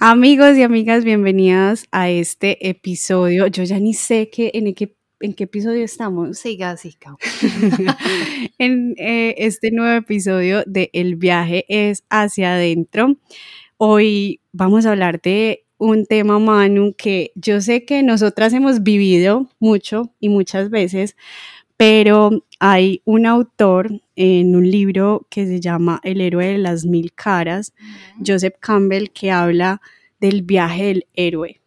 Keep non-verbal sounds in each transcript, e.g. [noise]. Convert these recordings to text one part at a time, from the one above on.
Amigos y amigas, bienvenidas a este episodio. Yo ya ni sé qué, en, qué, en qué episodio estamos. Siga, siga. [laughs] en eh, este nuevo episodio de El viaje es hacia adentro. Hoy vamos a hablar de un tema, Manu, que yo sé que nosotras hemos vivido mucho y muchas veces, pero hay un autor en un libro que se llama El héroe de las mil caras, Joseph Campbell, que habla del viaje del héroe.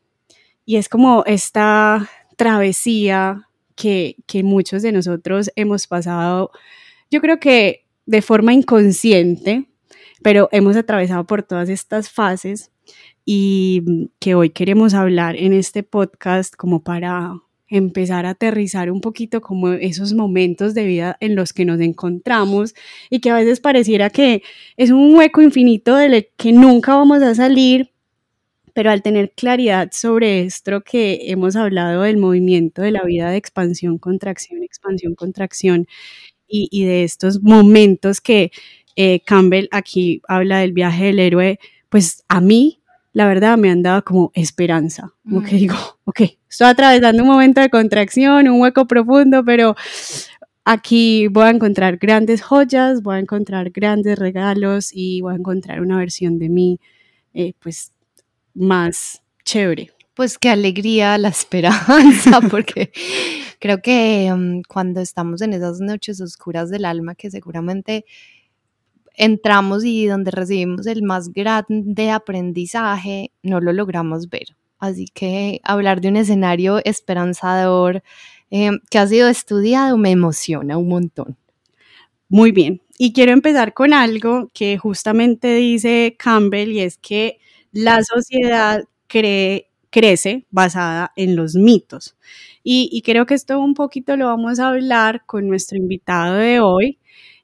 Y es como esta travesía que, que muchos de nosotros hemos pasado, yo creo que de forma inconsciente, pero hemos atravesado por todas estas fases y que hoy queremos hablar en este podcast como para empezar a aterrizar un poquito como esos momentos de vida en los que nos encontramos y que a veces pareciera que es un hueco infinito del que nunca vamos a salir, pero al tener claridad sobre esto que hemos hablado del movimiento de la vida de expansión, contracción, expansión, contracción y, de estos momentos que eh, Campbell aquí habla del viaje del héroe, pues a mí la verdad me han dado como esperanza, como que digo, [laughs] ok, estoy atravesando un momento de contracción, un hueco profundo, pero aquí voy a encontrar grandes joyas, voy a encontrar grandes regalos y voy a encontrar una versión de mí, eh, pues, más chévere. Pues qué alegría la esperanza, [laughs] porque creo que mm, cuando estamos en esas noches oscuras del alma, que seguramente entramos y donde recibimos el más grande aprendizaje, no lo logramos ver. Así que hablar de un escenario esperanzador eh, que ha sido estudiado me emociona un montón. Muy bien. Y quiero empezar con algo que justamente dice Campbell y es que la sociedad crece basada en los mitos. Y, creo que esto un poquito lo vamos a hablar con nuestro invitado de hoy.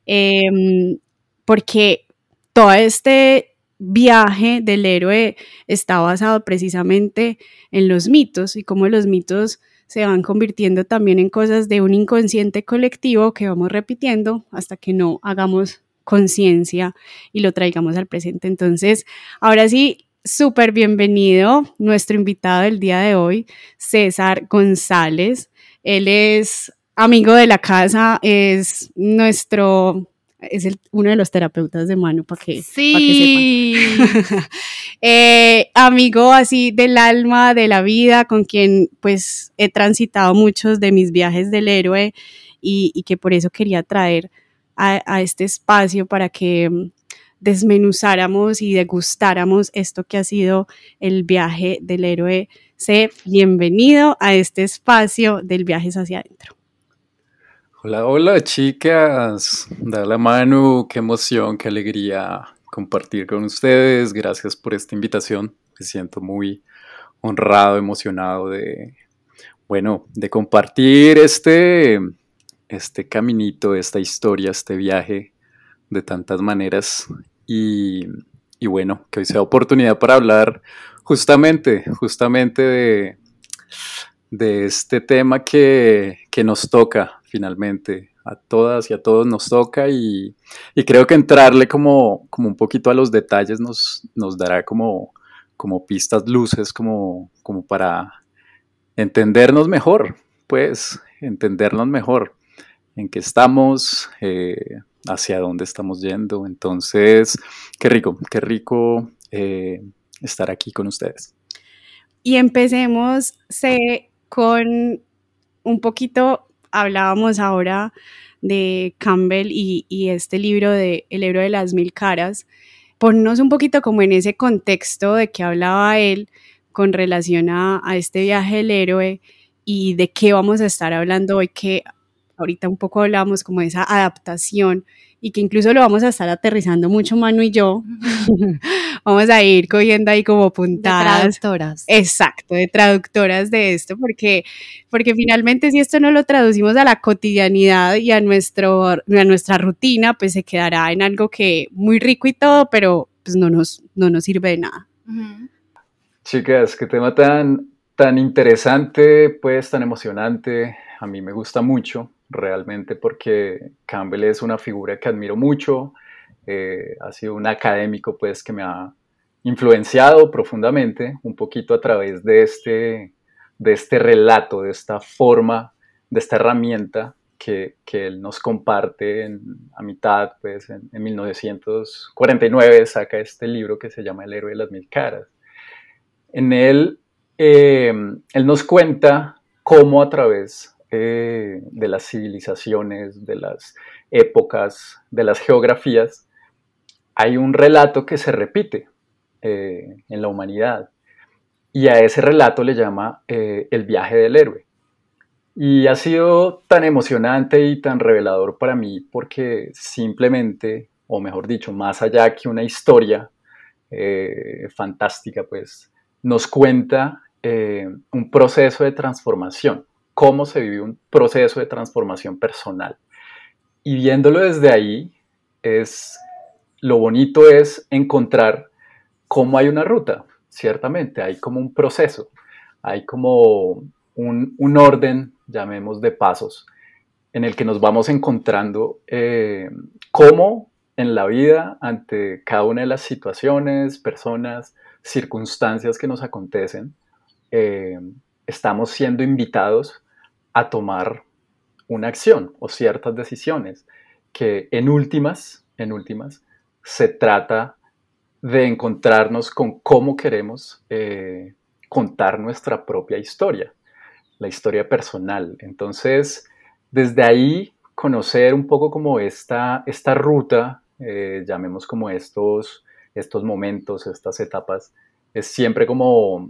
Em, porque todo este viaje del héroe está basado precisamente en los mitos y cómo los mitos se van convirtiendo también en cosas de un inconsciente colectivo que vamos repitiendo hasta que no hagamos conciencia y lo traigamos al presente. Entonces, ahora sí, súper bienvenido nuestro invitado del día de hoy, César González. Él es amigo de la casa, es nuestro es el, uno de los terapeutas de mano para que, sí. [laughs] Eh, amigo así del alma, de la vida, con quien pues he transitado muchos de mis viajes del héroe y, que por eso quería traer a, este espacio para que mm, desmenuzáramos y degustáramos esto que ha sido el viaje del héroe. Sé bienvenido a este espacio del viajes hacia adentro. Hola, hola chicas, da la mano, qué emoción, qué alegría compartir con ustedes, gracias por esta invitación, me siento muy honrado, emocionado de, bueno, de compartir este, este caminito, esta historia, este viaje de tantas maneras. Y, y bueno, que hoy sea oportunidad para hablar justamente, justamente de, de este tema que, que nos toca finalmente. A todas y a todos nos toca y, creo que entrarle como, como un poquito a los detalles nos, nos dará como, como pistas, luces, como, como para entendernos mejor, pues entendernos mejor en qué estamos, eh, hacia dónde estamos yendo. Entonces, qué rico, qué rico eh, estar aquí con ustedes. Y empecemos con un poquito hablábamos ahora de Campbell y, este libro de El héroe de las mil caras, ponnos un poquito como en ese contexto de que hablaba él con relación a, a este viaje del héroe y de qué vamos a estar hablando hoy, que ahorita un poco hablamos como de esa adaptación y que incluso lo vamos a estar aterrizando mucho Manu y yo. [laughs] vamos a ir cogiendo ahí como puntadas. De traductoras. Exacto, de traductoras de esto, porque, porque finalmente si esto no lo traducimos a la cotidianidad y a, nuestro, a nuestra rutina, pues se quedará en algo que muy rico y todo, pero pues no nos, no nos sirve de nada. Chicas, qué tema tan, tan interesante, pues tan emocionante. A mí me gusta mucho realmente porque Campbell es una figura que admiro mucho, eh, ha sido un académico pues que me ha, influenciado profundamente un poquito a través de este, de este relato, de esta forma, de esta herramienta que, él nos comparte a mitad, pues en, 1949 saca este libro que se llama El héroe de las mil caras. En él, eh, él nos cuenta cómo a través eh, de las civilizaciones, de las épocas, de las geografías, hay un relato que se repite eh, en la humanidad. Y a ese relato le llama el viaje del héroe. Y ha sido tan emocionante y tan revelador para mí porque simplemente, o mejor dicho, más allá que una historia eh, fantástica, pues nos cuenta eh, un proceso de transformación, cómo se vive un proceso de transformación personal. Y viéndolo desde ahí, es, lo bonito es encontrar cómo hay una ruta, ciertamente, hay como un proceso, hay como un, orden llamemos de pasos, en el que nos vamos encontrando eh, cómo en la vida, ante cada una de las situaciones, personas, circunstancias que nos acontecen, eh, estamos siendo invitados a tomar una acción o ciertas decisiones que en últimas, en últimas, se trata de encontrarnos con cómo queremos eh, contar nuestra propia historia la historia personal. Entonces, desde ahí, conocer un poco como esta, esta ruta, eh, llamemos como estos, estos momentos, estas etapas, es siempre como,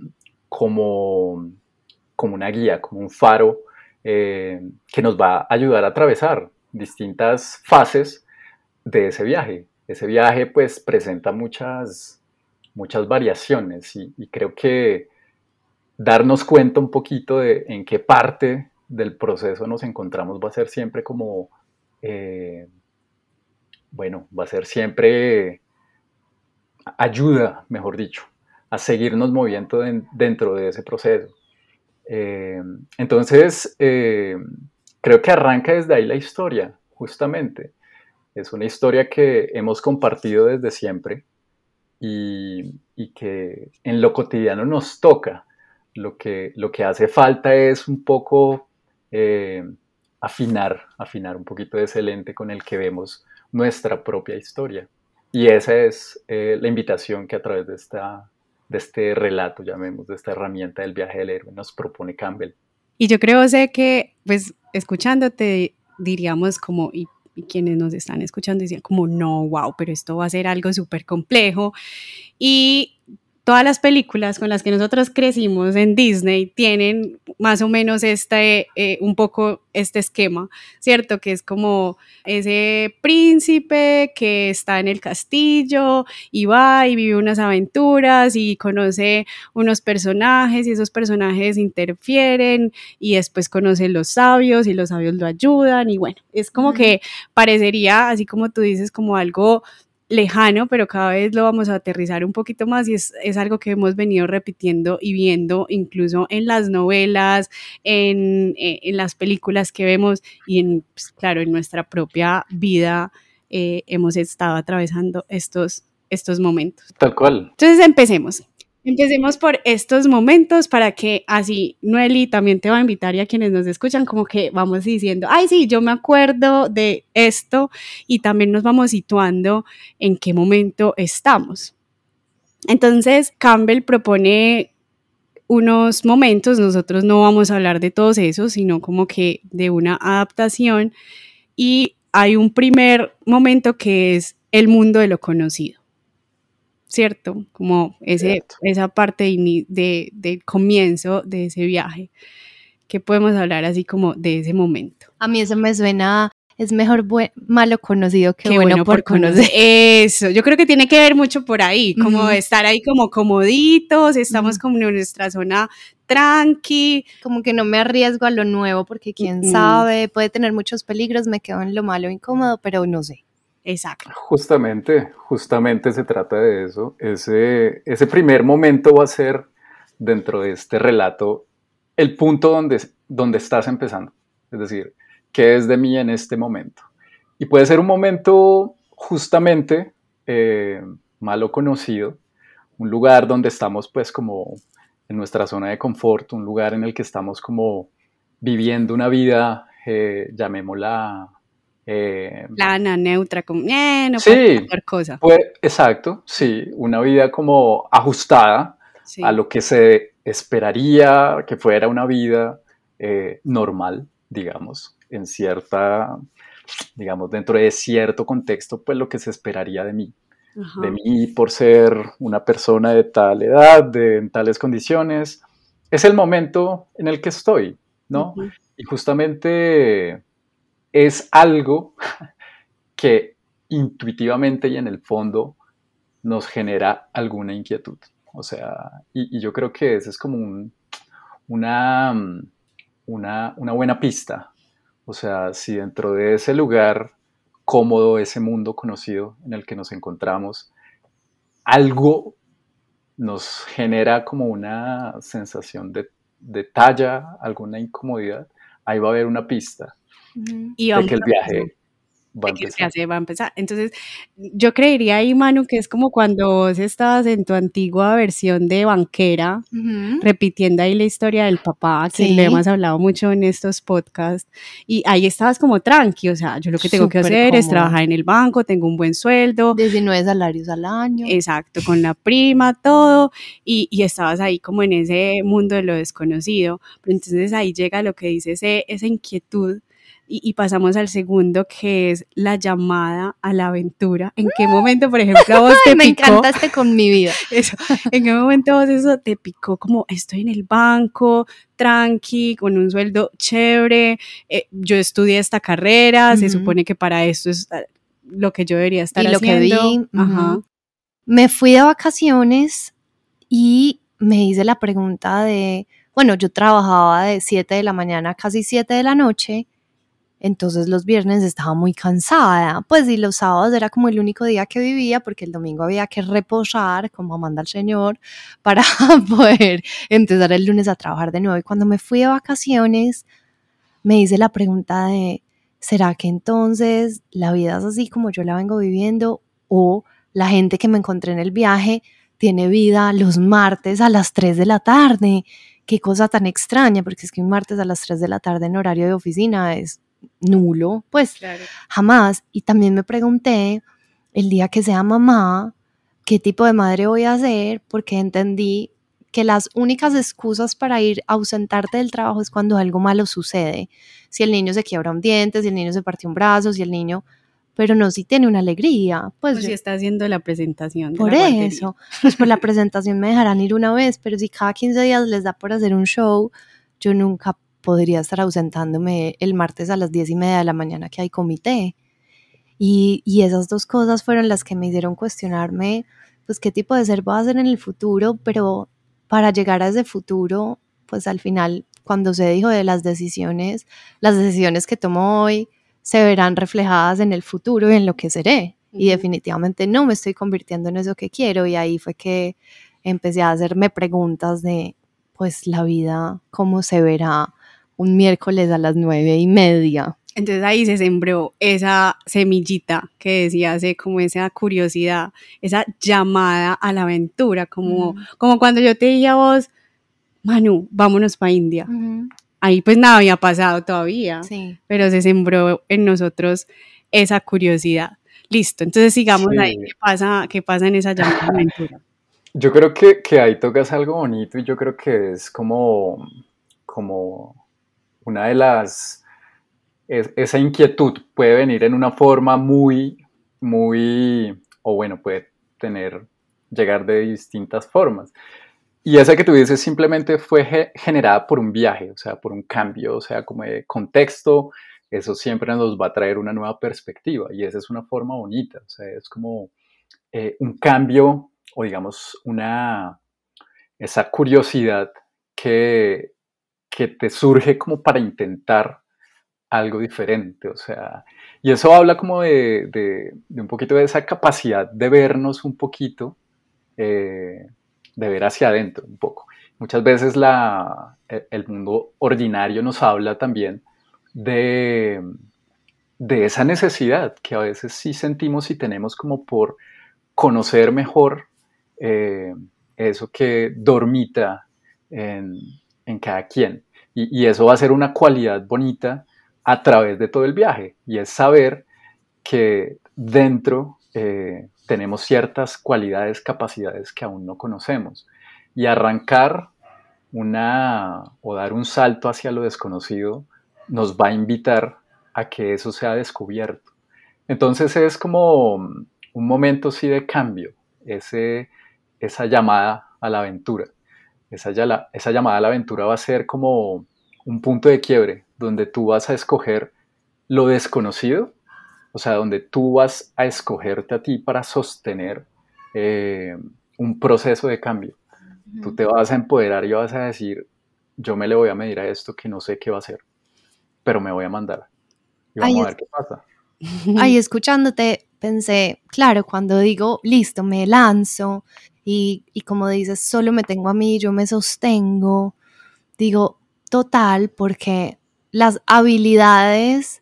como, como una guía, como un faro eh, que nos va a ayudar a atravesar distintas fases de ese viaje. Ese viaje pues presenta muchas, muchas variaciones y creo que darnos cuenta un poquito de en qué parte del proceso nos encontramos va a ser siempre como, eh, bueno, va a ser siempre ayuda, mejor dicho, a seguirnos moviendo dentro de ese proceso. Eh, entonces, eh, creo que arranca desde ahí la historia, justamente. Es una historia que hemos compartido desde siempre y, y que en lo cotidiano nos toca lo que, lo que hace falta es un poco eh, afinar, afinar un poquito de ese lente con el que vemos nuestra propia historia. Y esa es eh, la invitación que a través de, esta, de este relato, llamemos, de esta herramienta del viaje del héroe, nos propone Campbell. Y yo creo, sé que, pues, escuchándote, diríamos como, y, y quienes nos están escuchando decían como, no, wow, pero esto va a ser algo súper complejo. Y todas las películas con las que nosotros crecimos en Disney tienen más o menos este, eh, un poco este esquema, ¿cierto? Que es como ese príncipe que está en el castillo y va y vive unas aventuras y conoce unos personajes y esos personajes interfieren y después conoce los sabios y los sabios lo ayudan y bueno, es como que parecería, así como tú dices, como algo lejano, pero cada vez lo vamos a aterrizar un poquito más y es, algo que hemos venido repitiendo y viendo incluso en las novelas, en, eh, las películas que vemos y en, pues, claro, en nuestra propia vida eh, hemos estado atravesando estos, estos momentos. Tal cual. Entonces empecemos. Empecemos por estos momentos para que así Noeli también te va a invitar y a quienes nos escuchan como que vamos diciendo, ay sí, yo me acuerdo de esto y también nos vamos situando en qué momento estamos. Entonces Campbell propone unos momentos, nosotros no vamos a hablar de todos esos, sino como que de una adaptación y hay un primer momento que es el mundo de lo conocido. ¿Cierto? Como ese, esa parte de, de, comienzo de ese viaje, que podemos hablar así como de ese momento. A mí eso me suena, es mejor malo conocido que bueno, por, conocer. Eso, yo creo que tiene que ver mucho por ahí, como estar ahí como comoditos, estamos como en nuestra zona tranqui. Como que no me arriesgo a lo nuevo porque quién sabe, puede tener muchos peligros, me quedo en lo malo incómodo, pero no sé. Exacto. Justamente, justamente se trata de eso. Ese, primer momento va a ser dentro de este relato el punto donde, donde estás empezando. Es decir, ¿qué es de mí en este momento? Y puede ser un momento justamente eh, malo conocido un lugar donde estamos pues como en nuestra zona de confort, un lugar en el que estamos como viviendo una vida, eh, llamémosla... Eh, Plana, neutra, como, eh, no sí, cosa. Pues, exacto, sí, una vida como ajustada a lo que se esperaría que fuera una vida eh, normal, digamos, en cierta, digamos, dentro de cierto contexto, pues lo que se esperaría de mí. De mí por ser una persona de tal edad, de en tales condiciones. Es el momento en el que estoy, ¿no? Y justamente es algo [laughs] que intuitivamente y en el fondo nos genera alguna inquietud. O sea, y, yo creo que ese es como una, una, buena pista. O sea, si dentro de ese lugar cómodo, ese mundo conocido en el que nos encontramos, algo nos genera como una sensación de, de talla, alguna incomodidad, ahí va a haber una pista y de que el viaje va a, empezar. Entonces, yo creería ahí, Manu, que es como cuando vos estabas en tu antigua versión de banquera, repitiendo ahí la historia del papá, que le hemos hablado mucho en estos podcasts, y ahí estabas como tranqui, o sea, yo lo que tengo que hacer es trabajar en el banco, tengo un buen sueldo. 19 salarios al año. Exacto, con la prima, todo, y, y estabas ahí como en ese mundo de lo desconocido, pero entonces ahí llega lo que dice esa inquietud y, pasamos al segundo, que es la llamada a la aventura. ¿En qué momento, por ejemplo, a [laughs] vos te Me encantaste con mi vida. [laughs] Eso, ¿En qué momento vos eso te picó como estoy en el banco, tranqui, con un sueldo chévere, eh, yo estudié esta carrera, se supone que para esto es ah, lo que yo debería estar y lo que vi. Me fui de vacaciones y me hice la pregunta de, bueno, yo trabajaba de 7 de la mañana a casi 7 de la noche entonces los viernes estaba muy cansada, pues y los sábados era como el único día que vivía porque el domingo había que reposar, como manda el Señor, [laughs] para [laughs] poder empezar el lunes a trabajar de nuevo. Y cuando me fui de vacaciones, me hice la pregunta de, ¿será que entonces la vida es así como yo la vengo viviendo o la gente que me encontré en el viaje tiene vida los martes a las 3 de la tarde? Qué cosa tan extraña, porque es que un martes a las 3 de la tarde en horario de oficina es nulo, pues jamás. Y también me pregunté el día que sea mamá, qué tipo de madre voy a ser, porque entendí que las únicas excusas para ir a ausentarte del trabajo es cuando algo malo sucede. Si el niño se quiebra un diente, si el niño se partió un brazo, si el niño pero no si tiene una alegría. Pues, pues si está haciendo la presentación. por eso, pues por la presentación me dejarán ir una vez, pero si cada 15 días les da por hacer un show, yo nunca podría estar ausentándome el martes a las diez y media de la mañana que hay comité. Y, y, esas dos cosas fueron las que me hicieron cuestionarme, pues qué tipo de ser voy a hacer en el futuro, pero para llegar a ese futuro, pues al final, cuando se dijo de las decisiones, las decisiones que tomo hoy se verán reflejadas en el futuro y en lo que seré. Y definitivamente no me estoy convirtiendo en eso que quiero. Y ahí fue que empecé a hacerme preguntas de, pues la vida, cómo se verá un miércoles a las nueve y media. Entonces ahí se sembró esa semillita que decía hace como esa curiosidad, esa llamada a la aventura, como, como cuando yo te dije a vos, Manu, vámonos para India. Ahí pues nada había pasado todavía, pero se sembró en nosotros esa curiosidad. Listo, entonces sigamos ahí. ¿Qué pasa, ¿Qué pasa en esa llamada a la aventura? Yo creo que, que ahí tocas algo bonito y yo creo que es como, como una de las, esa inquietud puede venir en una forma muy, muy, o bueno, puede tener, llegar de distintas formas. Y esa que tú dices simplemente fue generada por un viaje, o sea, por un cambio, o sea, como de contexto, eso siempre nos va a traer una nueva perspectiva y esa es una forma bonita, o sea, es como eh, un cambio o digamos una, esa curiosidad que que te surge como para intentar algo diferente, o sea, y eso habla como de, un poquito de esa capacidad de vernos un poquito, eh, de ver hacia adentro un poco. Muchas veces la, e, el mundo ordinario nos habla también de, de esa necesidad que a veces sí sentimos y tenemos como por conocer mejor eh, eso que dormita en, cada quien. Y, eso va a ser una cualidad bonita a través de todo el viaje, y es saber que dentro eh, tenemos ciertas cualidades, capacidades que aún no conocemos. Y arrancar una o dar un salto hacia lo desconocido nos va a invitar a que eso sea descubierto. Entonces es como un momento sí de cambio, ese, esa llamada a la aventura. Esa, esa llamada a la aventura va a ser como un punto de quiebre donde tú vas a escoger lo desconocido, o sea, donde tú vas a escogerte a ti para sostener eh, un proceso de cambio. Tú te vas a empoderar y vas a decir, yo me le voy a medir a esto que no sé qué va a ser, pero me voy a mandar. Y vamos a ver qué pasa. Ahí escuchándote pensé, claro, cuando digo, listo, me lanzo y, y como dices, solo me tengo a mí, yo me sostengo, digo, total, porque las habilidades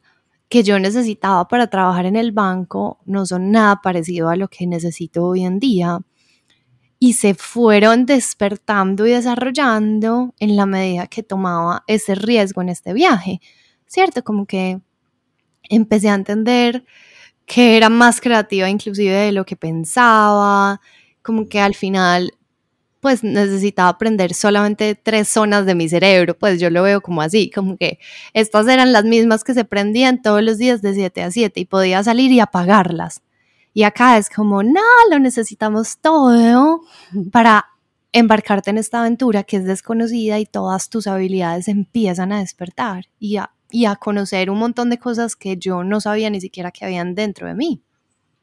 que yo necesitaba para trabajar en el banco no son nada parecido a lo que necesito hoy en día y se fueron despertando y desarrollando en la medida que tomaba ese riesgo en este viaje, ¿cierto? Como que empecé a entender que era más creativa inclusive de lo que pensaba, como que al final pues necesitaba aprender solamente tres zonas de mi cerebro, pues yo lo veo como así, como que estas eran las mismas que se prendían todos los días de 7 a 7 y podía salir y apagarlas. Y acá es como, no, lo necesitamos todo para embarcarte en esta aventura que es desconocida y todas tus habilidades empiezan a despertar y a y a conocer un montón de cosas que yo no sabía ni siquiera que habían dentro de mí.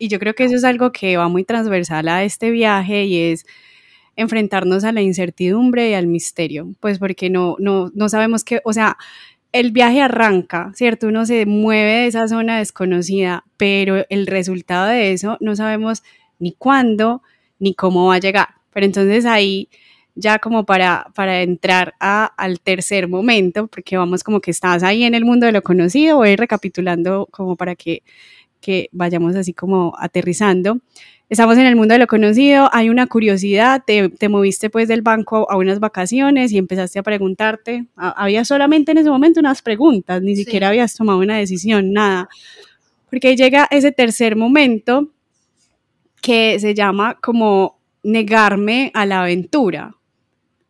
Y yo creo que eso es algo que va muy transversal a este viaje y es enfrentarnos a la incertidumbre y al misterio, pues porque no, no, no sabemos qué, o sea, el viaje arranca, ¿cierto? Uno se mueve de esa zona desconocida, pero el resultado de eso no sabemos ni cuándo ni cómo va a llegar. Pero entonces ahí ya como para, para entrar al tercer momento, porque vamos como que estás ahí en el mundo de lo conocido, voy recapitulando como para que, que vayamos así como aterrizando. Estamos en el mundo de lo conocido, hay una curiosidad, te, te moviste pues del banco a unas vacaciones y empezaste a preguntarte, había solamente en ese momento unas preguntas, ni siquiera habías tomado una decisión, nada. Porque llega ese tercer momento que se llama como negarme a la aventura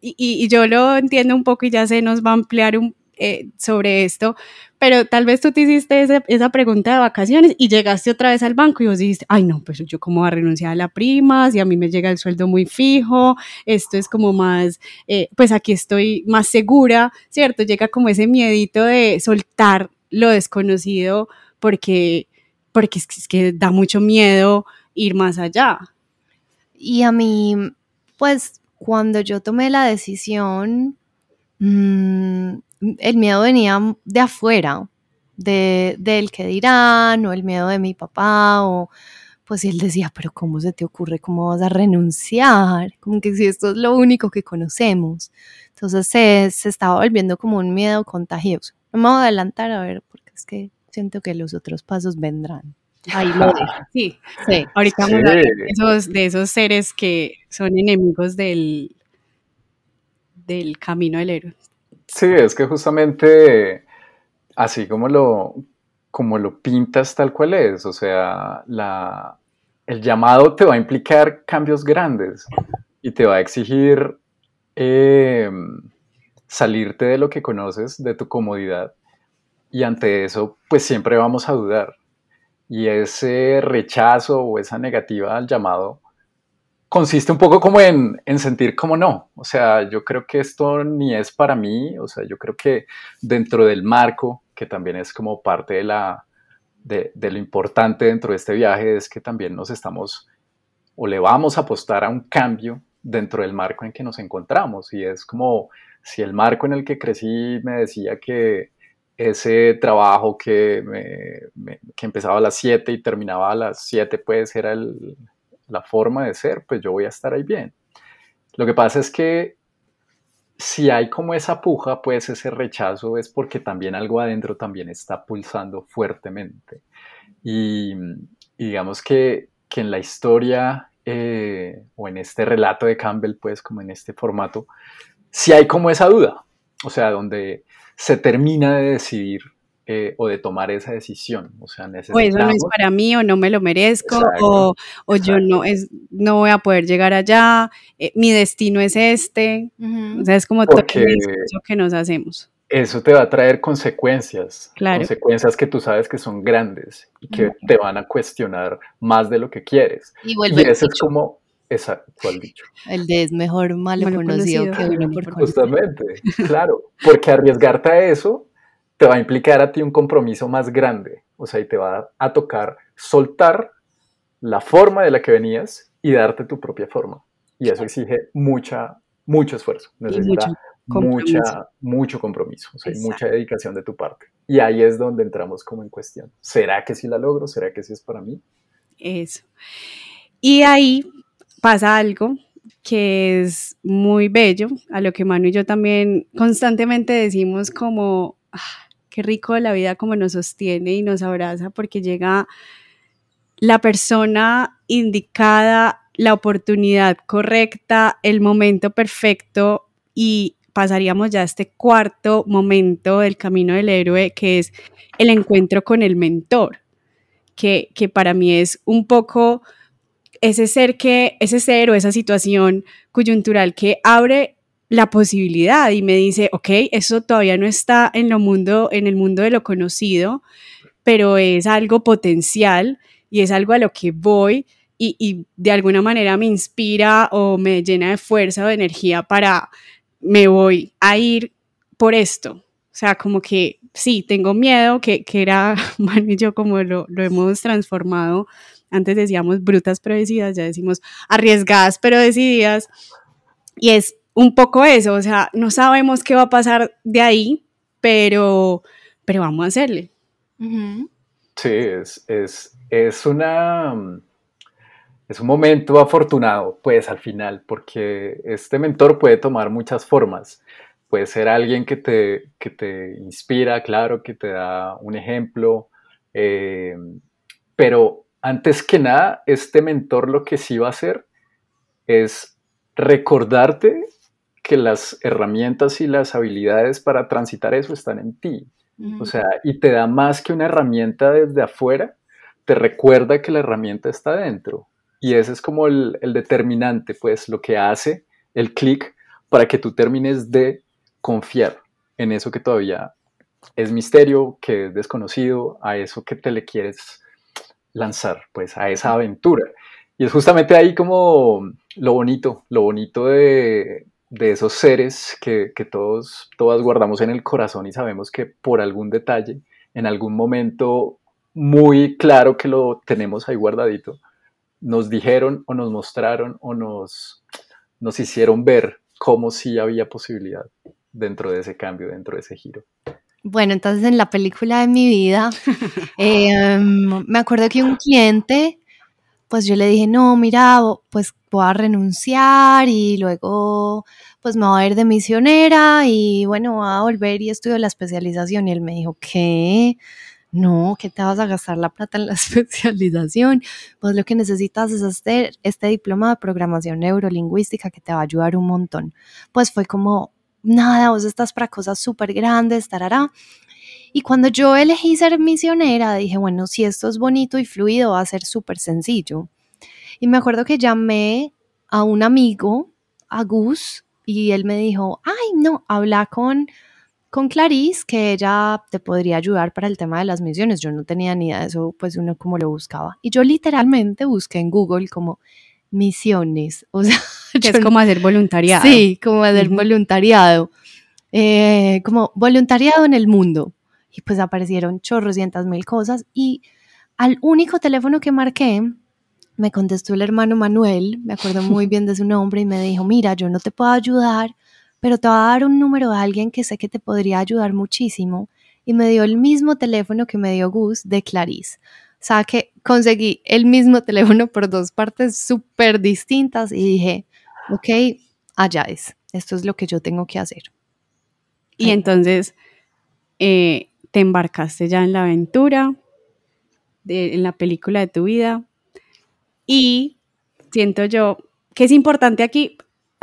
y, yo lo entiendo un poco y ya se nos va a ampliar un, eh, sobre esto, pero tal vez tú te hiciste esa, pregunta de vacaciones y llegaste otra vez al banco y vos dijiste, ay no, pues yo como voy a renunciar a la prima, si a mí me llega el sueldo muy fijo, esto es como más, eh, pues aquí estoy más segura, ¿cierto? Llega como ese miedito de soltar lo desconocido porque, porque es que da mucho miedo ir más allá. Y a mí, pues cuando yo tomé la decisión, mm, el miedo venía de afuera, de, del que dirán, o el miedo de mi papá, o pues él decía, pero ¿cómo se te ocurre? ¿Cómo vas a renunciar? Como que si esto es lo único que conocemos. Entonces se, se estaba volviendo como un miedo contagioso. No me voy a adelantar a ver, porque es que siento que los otros pasos vendrán. Ahí lo [laughs] Sí, sí. Ahorita vamos a de esos, de esos seres que son enemigos del, del camino del héroe. Sí, es que justamente así como lo, como lo pintas tal cual es, o sea, la, el llamado te va a implicar cambios grandes y te va a exigir em, salirte de lo que conoces, de tu comodidad, y ante eso, pues siempre vamos a dudar. Y ese rechazo o esa negativa al llamado consiste un poco como en, sentir como no. O sea, yo creo que esto ni es para mí. O sea, yo creo que dentro del marco, que también es como parte de, la, de, lo importante dentro de este viaje, es que también nos estamos o le vamos a apostar a un cambio dentro del marco en que nos encontramos. Y es como si el marco en el que crecí me decía que ese trabajo que, que empezaba a las 7 y terminaba a las 7, pues era la forma de ser, pues yo voy a estar ahí bien. Lo que pasa es que si hay como esa puja, pues ese rechazo es porque también algo adentro también está pulsando fuertemente. Y, digamos que, que, en la historia eh, o en este relato de Campbell, pues como en este formato, si hay como esa duda, o sea, donde se termina de decidir eh, o de tomar esa decisión. O sea, necesitamos... O eso no es para mí, o no me lo merezco, o, o yo no, es, no voy a poder llegar allá, eh, mi destino es este. O sea, es como todo lo que nos hacemos. Eso te va a traer consecuencias, consecuencias que tú sabes que son grandes y que te van a cuestionar más de lo que quieres. Y, eso es como, Exacto, ¿cuál dicho? El de es mejor malo, conocido, que uno por Justamente, claro, porque arriesgarte a eso te va a implicar a ti un compromiso más grande, o sea, y te va a tocar soltar la forma de la que venías y darte tu propia forma. Y eso exige mucha, mucho esfuerzo, necesita mucha, mucho compromiso, o sea, mucha dedicación de tu parte. Y ahí es donde entramos como en cuestión. ¿Será que sí la logro? ¿Será que sí es para mí? Eso. Y ahí pasa algo que es muy bello, a lo que Manu y yo también constantemente decimos como, ah, qué rico la vida como nos sostiene y nos abraza porque llega la persona indicada, la oportunidad correcta, el momento perfecto y pasaríamos ya a este cuarto momento del camino del héroe que es el encuentro con el mentor, que, que para mí es un poco ese ser que, ese ser o esa situación coyuntural que abre la posibilidad y me dice, ok, eso todavía no está en, lo mundo, en el mundo de lo conocido, pero es algo potencial y es algo a lo que voy y, y de alguna manera me inspira o me llena de fuerza o de energía para, me voy a ir por esto. O sea, como que sí, tengo miedo, que, que era, [laughs] man y yo como lo, lo hemos transformado, antes decíamos brutas pero decididas, ya decimos arriesgadas pero decididas, y es un poco eso, o sea, no sabemos qué va a pasar de ahí, pero, pero vamos a hacerle. Sí, es, es, es, una... Es un momento afortunado, pues al final, porque este mentor puede tomar muchas formas. Puede ser alguien que te, que te inspira, claro, que te da un ejemplo, eh, pero antes que nada, este mentor lo que sí va a hacer es recordarte que las herramientas y las habilidades para transitar eso están en ti. O sea, y te da más que una herramienta desde afuera, te recuerda que la herramienta está dentro. Y ese es como el, determinante, pues lo que hace el clic para que tú termines de confiar en eso que todavía es misterio, que es desconocido, a eso que te le quieres lanzar, pues a esa aventura. Y es justamente ahí como lo bonito, lo bonito de, de esos seres que, todos, todas guardamos en el corazón y sabemos que por algún detalle, en algún momento muy claro que lo tenemos ahí guardadito, nos dijeron o nos mostraron o nos, nos hicieron ver cómo sí había posibilidad dentro de ese cambio, dentro de ese giro. Bueno, entonces en la película de mi vida, [laughs] em, me acuerdo que un cliente, pues yo le dije, no, mira, pues voy a renunciar y luego pues me voy a ir de misionera y bueno, voy a volver y estudio la especialización. Y él me dijo, ¿qué? No, ¿qué te vas a gastar la plata en la [laughs] especialización? Pues lo que necesitas es hacer este diploma de programación neurolingüística que te va a ayudar un montón. Pues fue como, nada, vos estás para cosas súper grandes, tarará. Y cuando yo elegí ser misionera, dije, bueno, si esto es bonito y fluido, va a ser súper sencillo. Y me acuerdo que llamé a un amigo, a Gus, y él me dijo, ay, no, habla con, con Clarice, que ella te podría ayudar para el tema de las misiones. Yo no tenía ni idea de eso, pues uno como lo buscaba. Y yo literalmente busqué en Google como misiones, [laughs] o sea... Que es como hacer voluntariado. Sí, como hacer voluntariado. Eh, como voluntariado en el mundo. Y pues aparecieron chorrocientas mil cosas y al único teléfono que marqué me contestó el hermano Manuel, me acuerdo muy [laughs] bien de su nombre, y me dijo, mira, yo no te puedo ayudar, pero te voy a dar un número de alguien que sé que te podría ayudar muchísimo. Y me dio el mismo teléfono que me dio Gus de Clarice. O sea que conseguí el mismo teléfono por dos partes súper distintas y dije, ok, allá es, esto es lo que yo tengo que hacer. Y entonces eh, te embarcaste ya en la aventura, en la película de tu vida, y siento yo que es importante aquí,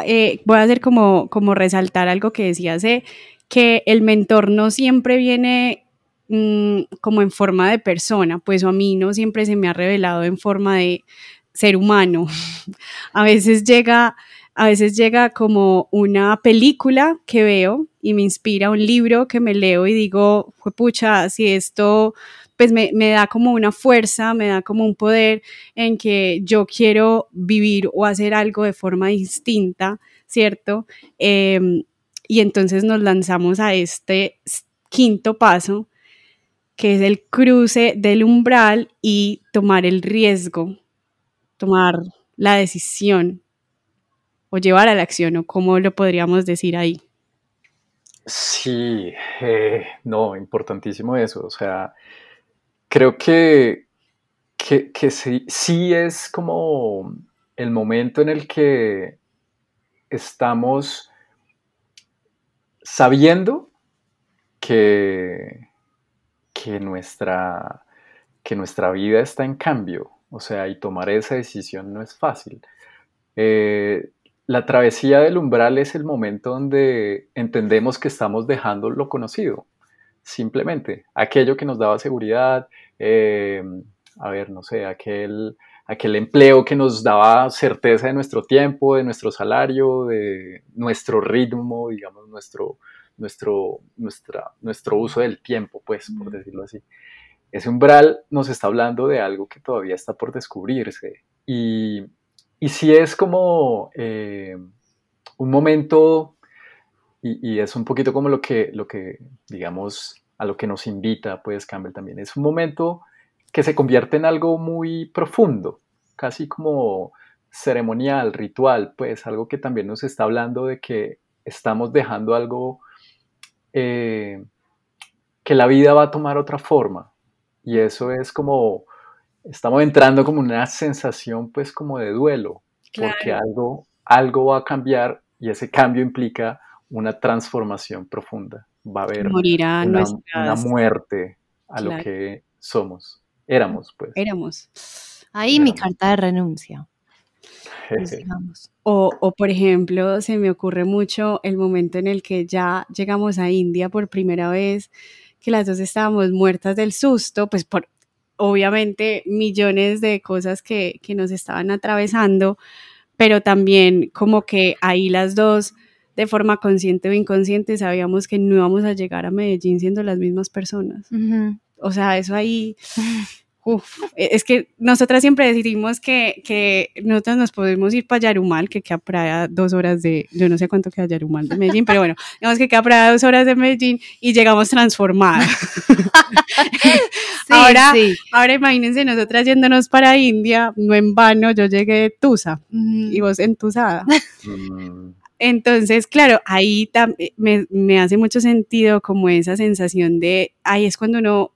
eh, voy a hacer como, como resaltar algo que decía hace, que el mentor no siempre viene mm, como en forma de persona, pues a mí no siempre se me ha revelado en forma de ser humano. [laughs] a veces llega a veces llega como una película que veo y me inspira un libro que me leo y digo, pucha, si esto pues me, da como una fuerza, me da como un poder en que yo quiero vivir o hacer algo de forma distinta, ¿cierto? Em, y entonces nos lanzamos a este quinto paso, que es el cruce del umbral y tomar el riesgo, tomar la decisión o llevar a la acción, o cómo lo podríamos decir ahí. Sí, eh, no, importantísimo eso. O sea, creo que, que, sí, sí, es como el momento en el que estamos sabiendo que, que, nuestra, que nuestra vida está en cambio. O sea, y tomar esa decisión no es fácil. Eh, la travesía del umbral es el momento donde entendemos que estamos dejando lo conocido, simplemente aquello que nos daba seguridad, eh, a ver, no sé, aquel, aquel empleo que nos daba certeza de nuestro tiempo, de nuestro salario, de nuestro ritmo, digamos, nuestro, nuestro, nuestra, nuestro uso del tiempo, pues, por decirlo así. Ese umbral nos está hablando de algo que todavía está por descubrirse y y si es como eh, un momento, y, es un poquito como lo que, lo que, digamos, a lo que nos invita, pues Campbell también, es un momento que se convierte en algo muy profundo, casi como ceremonial, ritual, pues algo que también nos está hablando de que estamos dejando algo eh, que la vida va a tomar otra forma. Y eso es como estamos entrando como una sensación pues como de duelo, porque algo, algo va a cambiar y ese cambio implica una transformación profunda. Va a haber una, muerte a lo que somos, éramos pues. Éramos. Ahí mi carta de renuncia. [laughs] O, o, por ejemplo, se me ocurre mucho el momento en el que ya llegamos a India por primera vez, que las dos estábamos muertas del susto, pues por, obviamente millones de cosas que, nos estaban atravesando, pero también como que ahí las dos, de forma consciente o inconsciente, sabíamos que no íbamos a llegar a Medellín siendo las mismas personas. O sea, eso ahí [laughs] Uf, e, es que nosotras siempre decidimos que, que nosotros nos podemos ir para Yarumal, que queda para dos horas de, yo no sé cuánto queda Yarumal de Medellín, pero bueno, [laughs] digamos que queda para dos horas de Medellín y llegamos transformadas. [laughs] ahora, ahora imagínense nosotras yéndonos para India, no en vano, yo llegué de Tusa y vos entusada. [laughs] Mm. Entonces, claro, ahí me, me hace mucho sentido como esa sensación de, ahí es cuando uno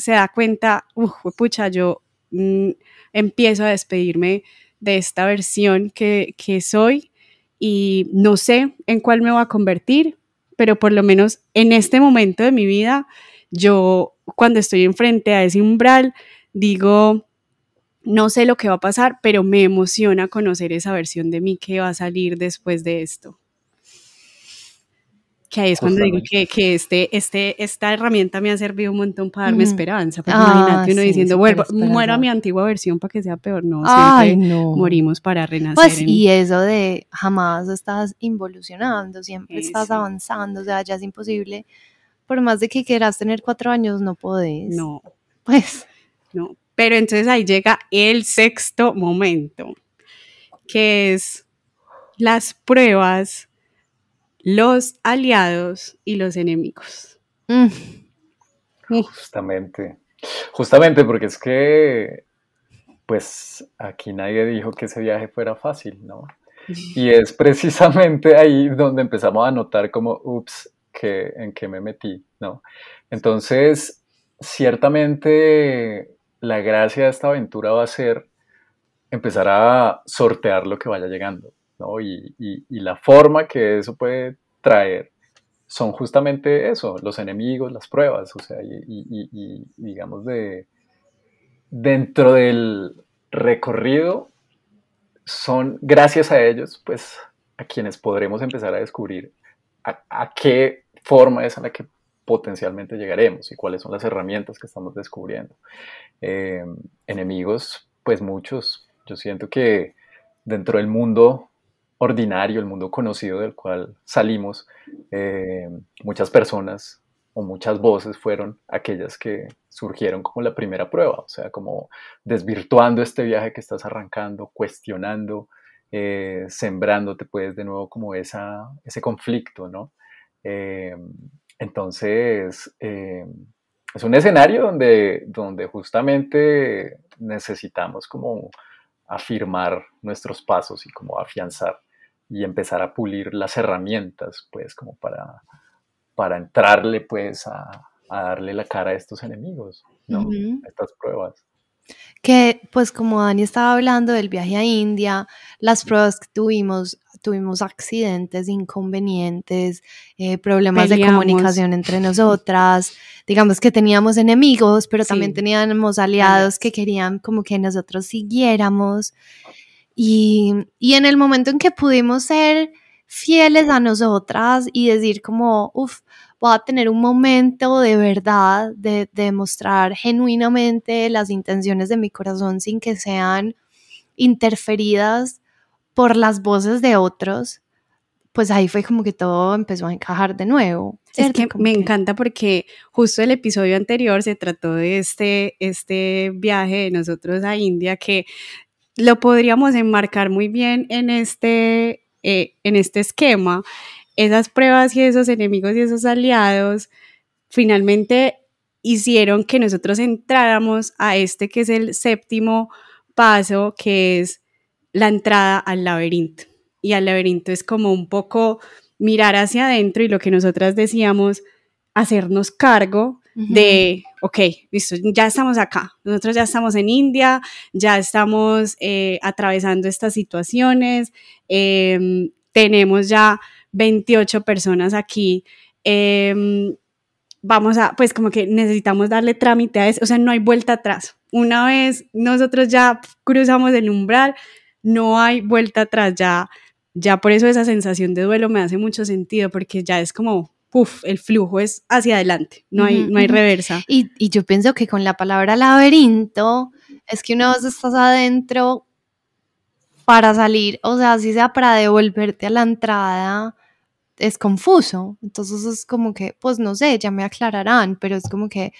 se da cuenta, uff, pucha, yo mm, empiezo a despedirme de esta versión que, que soy y no sé en cuál me voy a convertir, pero por lo menos en este momento de mi vida, yo cuando estoy enfrente a ese umbral, digo, no sé lo que va a pasar, pero me emociona conocer esa versión de mí que va a salir después de esto que ahí es cuando digo que, que, este, este, esta herramienta me ha servido un montón para darme esperanza. Porque ah, imagínate uno diciendo, vuelvo, muero a mi antigua versión para que sea peor. No, siempre morimos para renacer. Pues, y eso de jamás estás involucionando, siempre estás avanzando, o sea, ya es imposible. Por más de que quieras tener cuatro años, no podés. No. Pues. No. Pero entonces ahí llega el sexto momento, que es las pruebas los aliados y los enemigos. Mm. Justamente, justamente porque es que, pues aquí nadie dijo que ese viaje fuera fácil, ¿no? Y [laughs] es precisamente ahí donde empezamos a notar como, ups, que, en qué me metí, ¿no? Entonces, ciertamente la gracia de esta aventura va a ser empezar a sortear lo que vaya llegando. Y, la forma que eso puede traer son justamente eso, los enemigos, las pruebas, o sea, y, digamos de dentro del recorrido son gracias a ellos, pues, a quienes podremos empezar a descubrir a, qué forma es a la que potencialmente llegaremos y cuáles son las herramientas que estamos descubriendo. Eh, enemigos, pues muchos. Yo siento que dentro del mundo ordinario, el mundo conocido del cual salimos, eh, muchas personas o muchas voces fueron aquellas que surgieron como la primera prueba, o sea, como desvirtuando este viaje que estás arrancando, cuestionando, eh, sembrándote pues de nuevo como esa, ese conflicto, ¿no? Eh, entonces, eh, es un escenario donde, donde justamente necesitamos como afirmar nuestros pasos y como afianzar y empezar a pulir las herramientas, pues, como para, para entrarle, pues, a, darle la cara a estos enemigos, ¿no? A estas pruebas. Que, pues, como Dani estaba hablando del viaje a India, las pruebas que tuvimos, tuvimos accidentes, inconvenientes, eh, problemas de comunicación entre nosotras, [laughs] digamos que teníamos enemigos, pero también teníamos aliados que querían como que nosotros siguiéramos. Y, y en el momento en que pudimos ser fieles a nosotras y decir como, uff, voy a tener un momento de verdad, de, demostrar genuinamente las intenciones de mi corazón sin que sean interferidas por las voces de otros, pues ahí fue como que todo empezó a encajar de nuevo. Es que me encanta porque justo el episodio anterior se trató de este, este viaje de nosotros a India que lo podríamos enmarcar muy bien en este, eh, en este esquema. Esas pruebas y esos enemigos y esos aliados finalmente hicieron que nosotros entráramos a este que es el séptimo paso, que es la entrada al laberinto. Y al laberinto es como un poco mirar hacia adentro y lo que nosotras decíamos, hacernos cargo de, ok, listo, ya estamos acá, nosotros ya estamos en India, ya estamos eh, atravesando estas situaciones, em, tenemos ya 28 personas aquí, em, vamos a, pues como que necesitamos darle trámite a eso, o sea, no hay vuelta atrás. Una vez nosotros ya cruzamos el umbral, no hay vuelta atrás, ya, ya por eso esa sensación de duelo me hace mucho sentido, porque ya es como, puff, el flujo es hacia adelante, no hay, no hay reversa. Y, y, yo pienso que con la palabra laberinto es que una vez estás adentro para salir, o sea, si sea para devolverte a la entrada, es confuso. Entonces es como que, pues no sé, ya me aclararán, pero es como que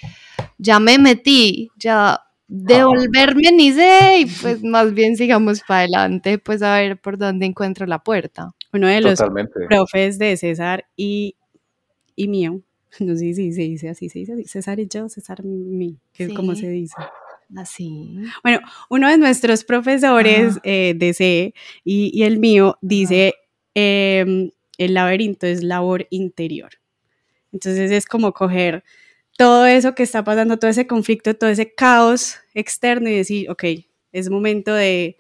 ya me metí, ya devolverme ni sé, y pues más bien sigamos para adelante, pues a ver por dónde encuentro la puerta. Uno de los profes de César y y mío. [laughs] No sé si se dice así, se dice así. César y yo, César mí, que es como se dice. Así. Bueno, uno de nuestros profesores eh, de C y, el mío dice, em, el laberinto es labor interior. Entonces es como coger todo eso que está pasando, todo ese conflicto, todo ese caos externo y decir, ok, es momento de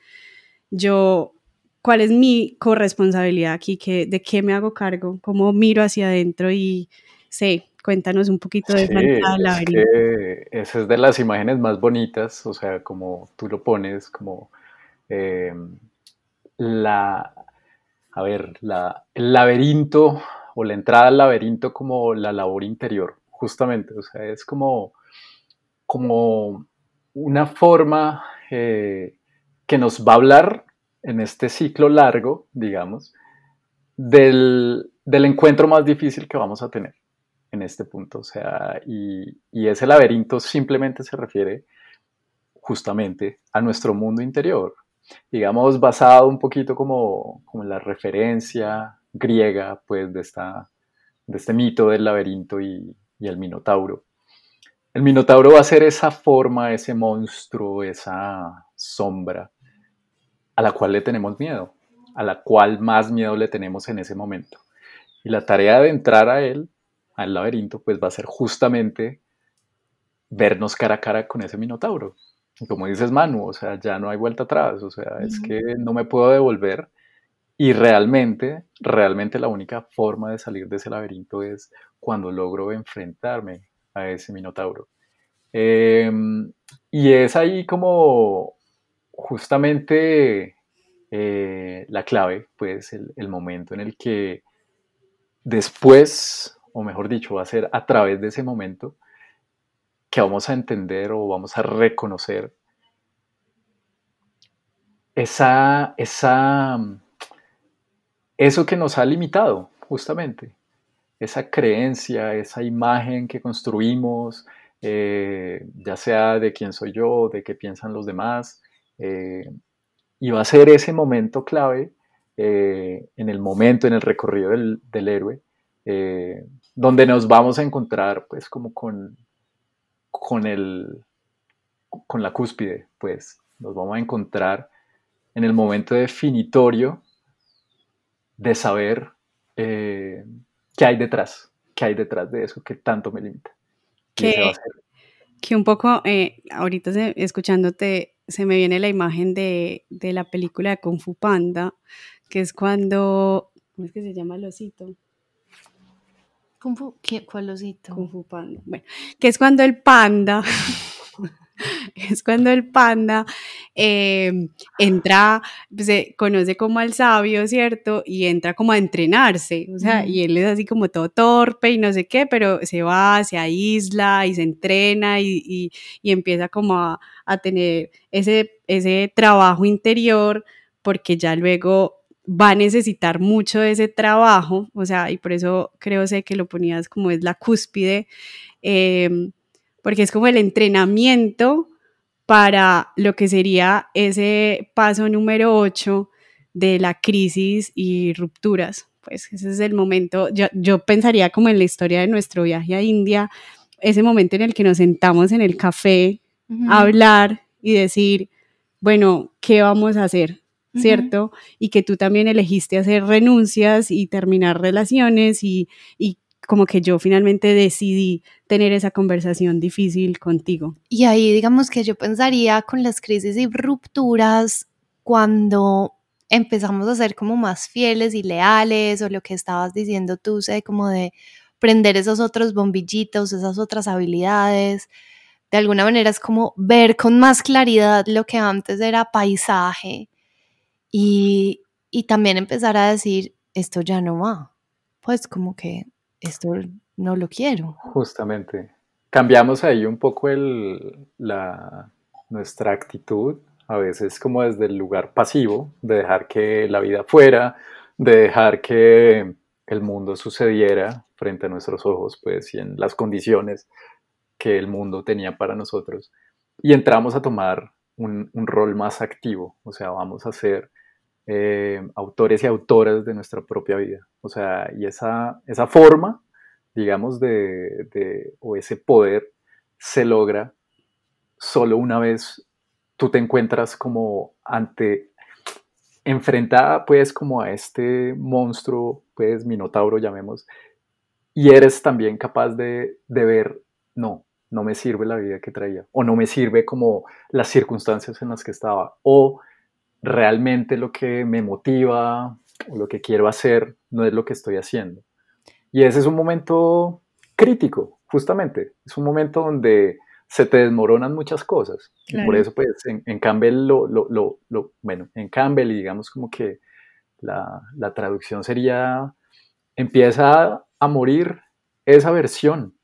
yo cuál es mi corresponsabilidad aquí, ¿Qué, de qué me hago cargo, cómo miro hacia adentro y sé, cuéntanos un poquito de sí, es que esa es de las imágenes más bonitas, o sea, como tú lo pones, como eh, la, a ver, la, el laberinto o la entrada al laberinto como la labor interior, justamente, o sea, es como, como una forma eh, que nos va a hablar en este ciclo largo, digamos, del, encuentro más difícil que vamos a tener en este punto. O sea, y, ese laberinto simplemente se refiere justamente a nuestro mundo interior, digamos, basado un poquito como, la referencia griega, pues, de, esta, de este mito del laberinto y, y el minotauro. El minotauro va a ser esa forma, ese monstruo, esa sombra a la cual le tenemos miedo, a la cual más miedo le tenemos en ese momento. Y la tarea de entrar a él, al laberinto, pues va a ser justamente vernos cara a cara con ese minotauro. Y como dices Manu, o sea, ya no hay vuelta atrás, o sea, es que no me puedo devolver y realmente, realmente la única forma de salir de ese laberinto es cuando logro enfrentarme a ese minotauro. Em, y es ahí como justamente eh, la clave, pues el, momento en el que después, o mejor dicho, va a ser a través de ese momento que vamos a entender o vamos a reconocer esa, esa, eso que nos ha limitado, justamente, esa creencia, esa imagen que construimos, eh, ya sea de quién soy yo, de qué piensan los demás, eh, y va a ser ese momento clave eh, en el momento, en el recorrido del, héroe, donde nos vamos a encontrar pues como con, con, el, con la cúspide, pues nos vamos a encontrar en el momento definitorio de saber qué hay detrás, qué hay detrás de eso que tanto me limita. Que, un poco, eh, ahorita escuchándote, se me viene la imagen de, la película de Kung Fu Panda, que es cuando, ¿cómo es que se llama el osito? Kung Fu, ¿cuál osito? Kung Fu Panda. Bueno, que es cuando el panda [laughs] [laughs] es cuando el panda em, entra, pues, se conoce como al sabio, ¿cierto? Y entra como a entrenarse, o sea, y él es así como todo torpe y no sé qué, pero se va, se aísla y se entrena y, empieza como a, tener ese, ese trabajo interior porque ya luego va a necesitar mucho de ese trabajo, o sea, y por eso creo sé que lo ponías como es la cúspide, em, porque es como el entrenamiento para lo que sería ese paso número 8 de la crisis y rupturas. Pues ese es el momento, yo, pensaría como en la historia de nuestro viaje a India, ese momento en el que nos sentamos en el café a hablar y decir, bueno, ¿qué vamos a hacer? ¿Cierto? Y que tú también elegiste hacer renuncias y terminar relaciones y, y como que yo finalmente decidí tener esa conversación difícil contigo. Y ahí digamos que yo pensaría con las crisis y rupturas cuando empezamos a ser como más fieles y leales o lo que estabas diciendo tú, sé, como de prender esos otros bombillitos, esas otras habilidades. De alguna manera es como ver con más claridad lo que antes era paisaje y, y también empezar a decir, esto ya no va. Pues como que esto no lo quiero. Justamente. Cambiamos ahí un poco el, la, nuestra actitud, a veces como desde el lugar pasivo, de dejar que la vida fuera, de dejar que el mundo sucediera frente a nuestros ojos, pues, y en las condiciones que el mundo tenía para nosotros. Y entramos a tomar un, un rol más activo, o sea, vamos a ser eh, autores y autoras de nuestra propia vida. O sea, y esa, esa forma, digamos, de, de, o ese poder se logra solo una vez tú te encuentras como ante, enfrentada pues como a este monstruo, pues minotauro llamemos, y eres también capaz de, de ver, no, no me sirve la vida que traía, o no me sirve como las circunstancias en las que estaba, o realmente lo que me motiva o lo que quiero hacer no es lo que estoy haciendo. Y ese es un momento crítico, justamente. Es un momento donde se te desmoronan muchas cosas. Y por eso, pues, en, Campbell, lo, lo, lo, bueno, en Campbell, digamos como que la, la, traducción sería, empieza a morir esa versión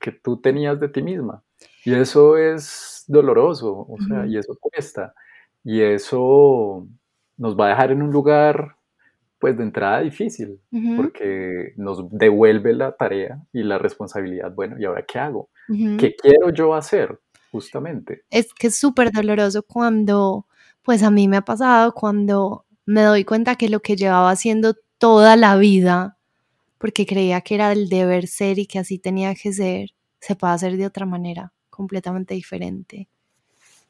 que tú tenías de ti misma. Y eso es doloroso, o sea, y eso cuesta. Y eso nos va a dejar en un lugar, pues de entrada difícil, porque nos devuelve la tarea y la responsabilidad. Bueno, ¿y ahora qué hago? ¿Qué quiero yo hacer? Justamente. Es que es súper doloroso cuando, pues a mí me ha pasado, cuando me doy cuenta que lo que llevaba haciendo toda la vida, porque creía que era el deber ser y que así tenía que ser, se puede hacer de otra manera, completamente diferente.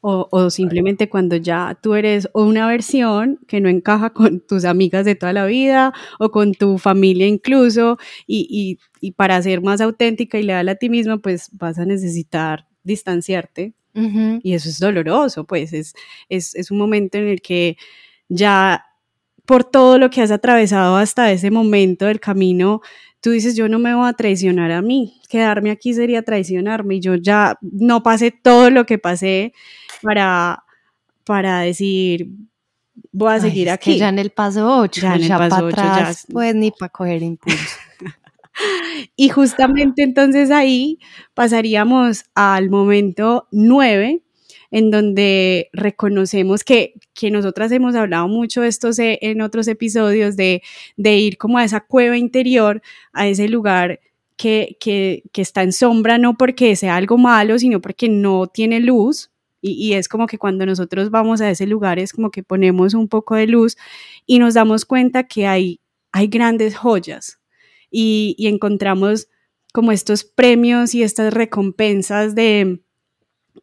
O, simplemente cuando ya tú eres una versión que no encaja con [laughs] tus amigas de toda la vida o con tu familia incluso y, para ser más auténtica y leal a ti misma pues vas a necesitar distanciarte. Y eso es doloroso pues es, es, es un momento en el que ya por todo lo que has atravesado hasta ese momento del camino tú dices, yo no me voy a traicionar a mí, quedarme aquí sería traicionarme y yo ya no pasé todo lo que pasé para, para decir, voy a seguir aquí. ya en el paso 8, ya, en el paso 8 ya. pues ni para coger impulso. [laughs] y justamente entonces ahí pasaríamos al momento 9, en donde reconocemos que, que nosotras hemos hablado mucho de esto en otros episodios, de, de ir como a esa cueva interior, a ese lugar que, que, que, está en sombra, no porque sea algo malo, sino porque no tiene luz. Y, es como que cuando nosotros vamos a ese lugar es como que ponemos un poco de luz y nos damos cuenta que hay, hay grandes joyas y, y encontramos como estos premios y estas recompensas de,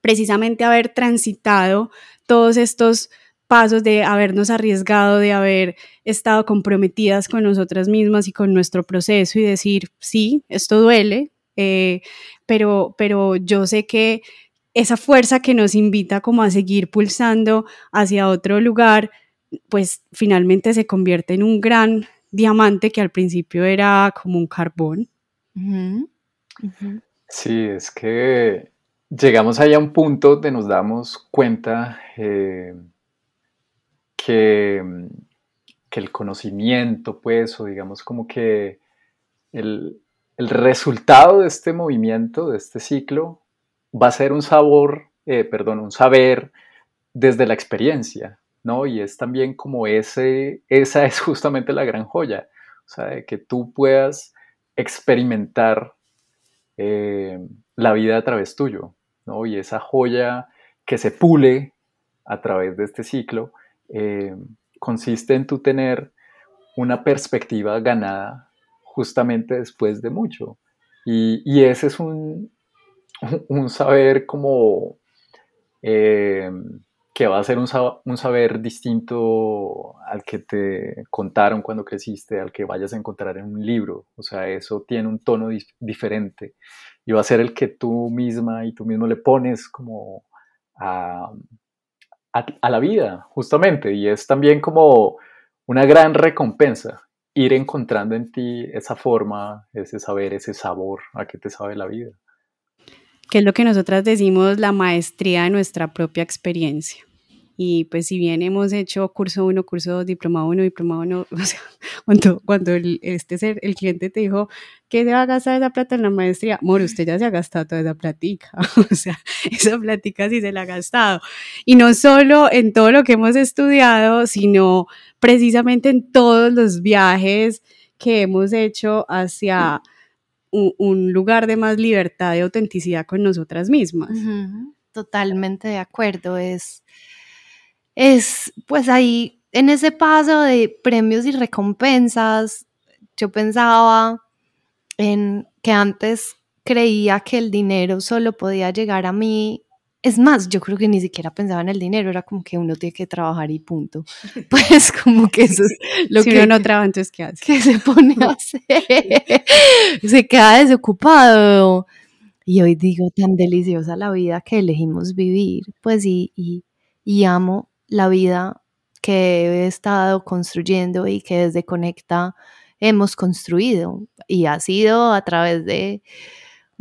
precisamente haber transitado todos estos pasos de habernos arriesgado, de haber estado comprometidas con nosotras mismas y con nuestro proceso y decir, sí, esto duele, eh, pero, pero yo sé que esa fuerza que nos invita como a seguir pulsando hacia otro lugar, pues finalmente se convierte en un gran diamante que al principio era como un carbón. Sí, es que llegamos ahí a un punto donde nos damos cuenta eh, que, que, el conocimiento, pues, o digamos como que el, el, resultado de este movimiento, de este ciclo, va a ser un sabor, eh, perdón, un saber desde la experiencia, ¿no? Y es también como ese, esa es justamente la gran joya, o sea, de que tú puedas experimentar eh, la vida a través tuyo, ¿no? Y esa joya que se pule a través de este ciclo eh, consiste en tu tener una perspectiva ganada justamente después de mucho. Y, ese es un, [laughs] un saber como eh, que va a ser un, un, saber distinto al que te contaron cuando creciste, al que vayas a encontrar en un libro. O sea, eso tiene un tono diferente y va a ser el que tú misma y tú mismo le pones como a, a, la vida, justamente. Y es también como una gran recompensa ir encontrando en ti esa forma, ese saber, ese sabor a que te sabe la vida. Que es lo que nosotras decimos la maestría de nuestra propia experiencia. Y pues si bien hemos hecho curso 1, curso 2, diploma 1, diploma 1, [laughs] o sea, cuando, cuando el, este ser, el cliente te dijo que se va a gastar esa plata en la maestría, amor, usted ya se ha gastado toda esa platica, [laughs] o sea, esa platica sí se la ha gastado. Y no solo en todo lo que hemos estudiado, sino precisamente en todos los viajes que hemos hecho hacia un, lugar de más libertad y autenticidad con nosotras mismas. Totalmente de acuerdo, es es pues ahí en ese paso de premios y recompensas, yo pensaba en que antes creía que el dinero solo podía llegar a mí. Es más, yo creo que ni siquiera pensaba en el dinero, era como que uno tiene que trabajar y punto. [laughs] Pues como que eso es lo que uno no trabaja, entonces ¿qué hace? [laughs] ¿Qué se pone a hacer? [laughs] se queda desocupado. Y hoy digo, tan deliciosa la vida que elegimos vivir, pues y, y, y amo la vida que he estado construyendo y que desde Conecta hemos construido y ha sido a través de,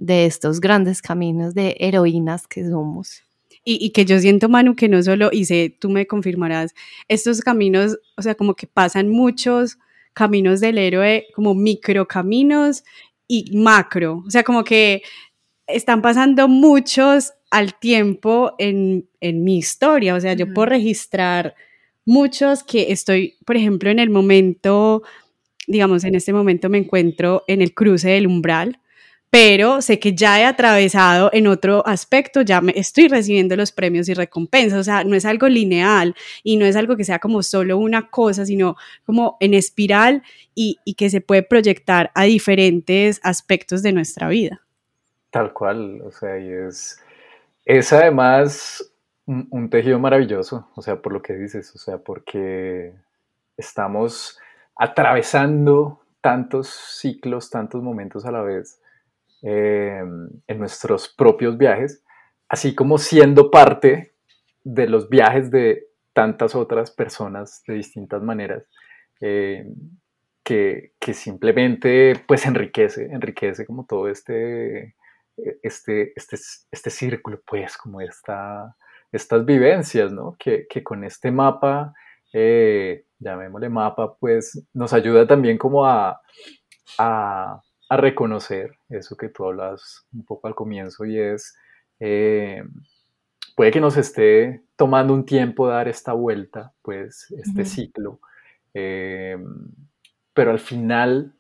de estos grandes caminos de heroínas que somos. Y, que yo siento, Manu, que no solo, y sé, tú me confirmarás, estos caminos, o sea, como que pasan muchos caminos del héroe, como micro caminos y macro, o sea, como que están pasando muchos al tiempo en, en mi historia. O sea, yo puedo registrar muchos que estoy, por ejemplo, en el momento, digamos, en este momento me encuentro en el cruce del umbral, pero sé que ya he atravesado en otro aspecto, ya me estoy recibiendo los premios y recompensas, o sea, no es algo lineal y no es algo que sea como solo una cosa, sino como en espiral y, que se puede proyectar a diferentes aspectos de nuestra vida. Tal cual, o sea, y es es además un, tejido maravilloso, o sea, por lo que dices, o sea, porque estamos atravesando tantos ciclos, tantos momentos a la vez em, en nuestros propios viajes, así como siendo parte de los viajes de tantas otras personas de distintas maneras, em, que, que, simplemente pues enriquece, enriquece como todo este, e, este, este, este círculo, pues, como esta, estas vivencias, ¿no? Que, que, con este mapa eh, llamémosle mapa, pues nos ayuda también como a, a, reconocer eso que tú hablas un poco al comienzo y es, eh, puede que nos esté tomando un tiempo dar esta vuelta, pues este ciclo, eh, pero al final,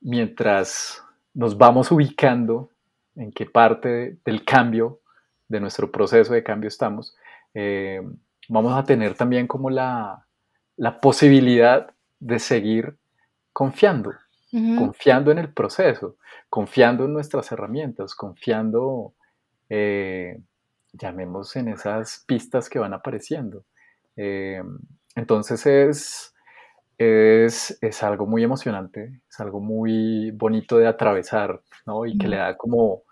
mientras nos vamos ubicando en qué parte del cambio, de nuestro proceso de cambio estamos, eh, vamos a tener también como la, la posibilidad de seguir confiando, confiando en el proceso, confiando en nuestras herramientas, confiando, eh, llamemos en esas pistas que van apareciendo. Eh, entonces es, es, es, algo muy emocionante, es algo muy bonito de atravesar, ¿no? Y que le da como,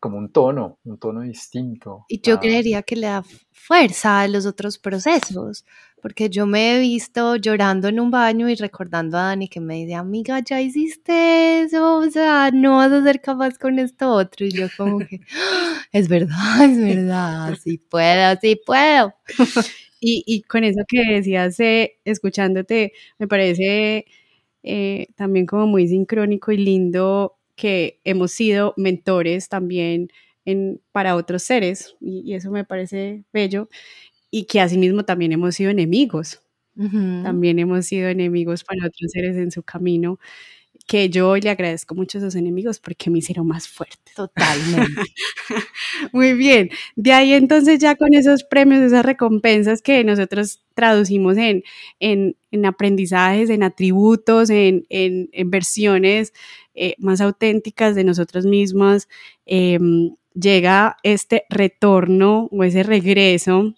como un tono, un tono distinto. Y yo creería que le da fuerza a los otros procesos, porque yo me he visto llorando en un baño y recordando a Dani que me dice, amiga, ya hiciste eso, o sea, no vas a ser capaz con esto otro. Y yo como que, ah, es verdad, es verdad, sí puedo, sí puedo. Y, con eso que decías, eh, escuchándote, me parece eh, también como muy sincrónico y lindo que hemos sido mentores también en, para otros seres, y, eso me parece bello, y que asimismo también hemos sido enemigos, también hemos sido enemigos para otros seres en su camino, que yo le agradezco mucho a esos enemigos porque me hicieron más fuerte. Totalmente. [laughs] Muy bien. De ahí entonces ya con esos premios, esas recompensas que nosotros traducimos en, en, en aprendizajes, en atributos, en, en, versiones eh, más auténticas de nosotros mismas, em, llega este retorno o ese regreso,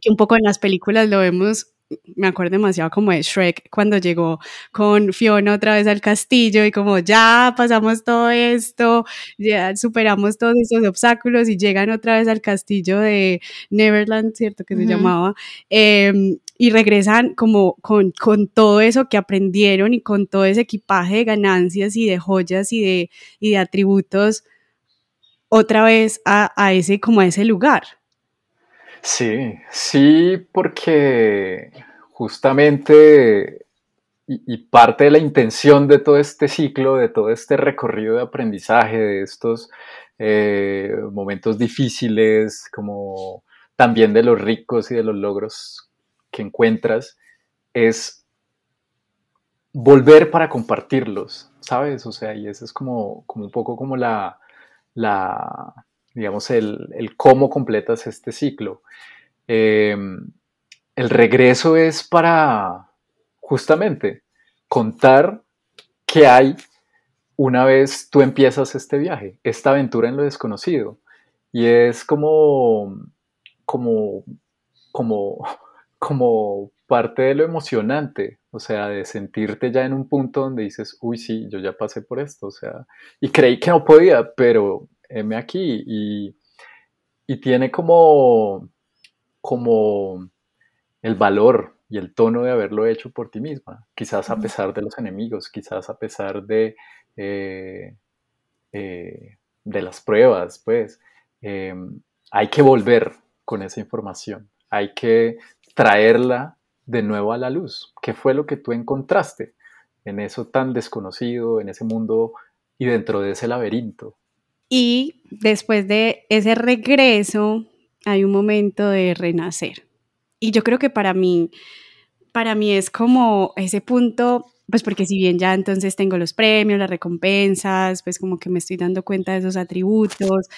que un poco en las películas lo vemos me acuerdo demasiado como de Shrek cuando llegó con Fiona otra vez al castillo y como ya pasamos todo esto, ya superamos todos estos obstáculos y llegan otra vez al castillo de Neverland, ¿cierto? Que se llamaba. Em, y regresan como con, con, todo eso que aprendieron y con todo ese equipaje de ganancias y de joyas y de, y de atributos otra vez a, a, ese, como a ese lugar. Sí, sí, porque justamente y, parte de la intención de todo este ciclo, de todo este recorrido de aprendizaje, de estos eh, momentos difíciles, como también de los ricos y de los logros que encuentras es volver para compartirlos, ¿sabes? O sea, y eso es como, como un poco como la, la digamos, el, el, cómo completas este ciclo. Em, el regreso es para justamente contar qué hay una vez tú empiezas este viaje, esta aventura en lo desconocido. Y es como, como, como [laughs] como parte de lo emocionante, o sea, de sentirte ya en un punto donde dices, uy, sí, yo ya pasé por esto, o sea, y creí que no podía, pero heme aquí y, tiene como, como el valor y el tono de haberlo hecho por ti misma, quizás a pesar de los enemigos, quizás a pesar de, eh, eh, de las pruebas, pues eh, hay que volver con esa información, hay que traerla de nuevo a la luz. ¿Qué fue lo que tú encontraste en eso tan desconocido, en ese mundo y dentro de ese laberinto? Y después de ese regreso hay un momento de renacer. Y yo creo que para mí, para mí es como ese punto, pues porque si bien ya entonces tengo los premios, las recompensas, pues como que me estoy dando cuenta de esos atributos,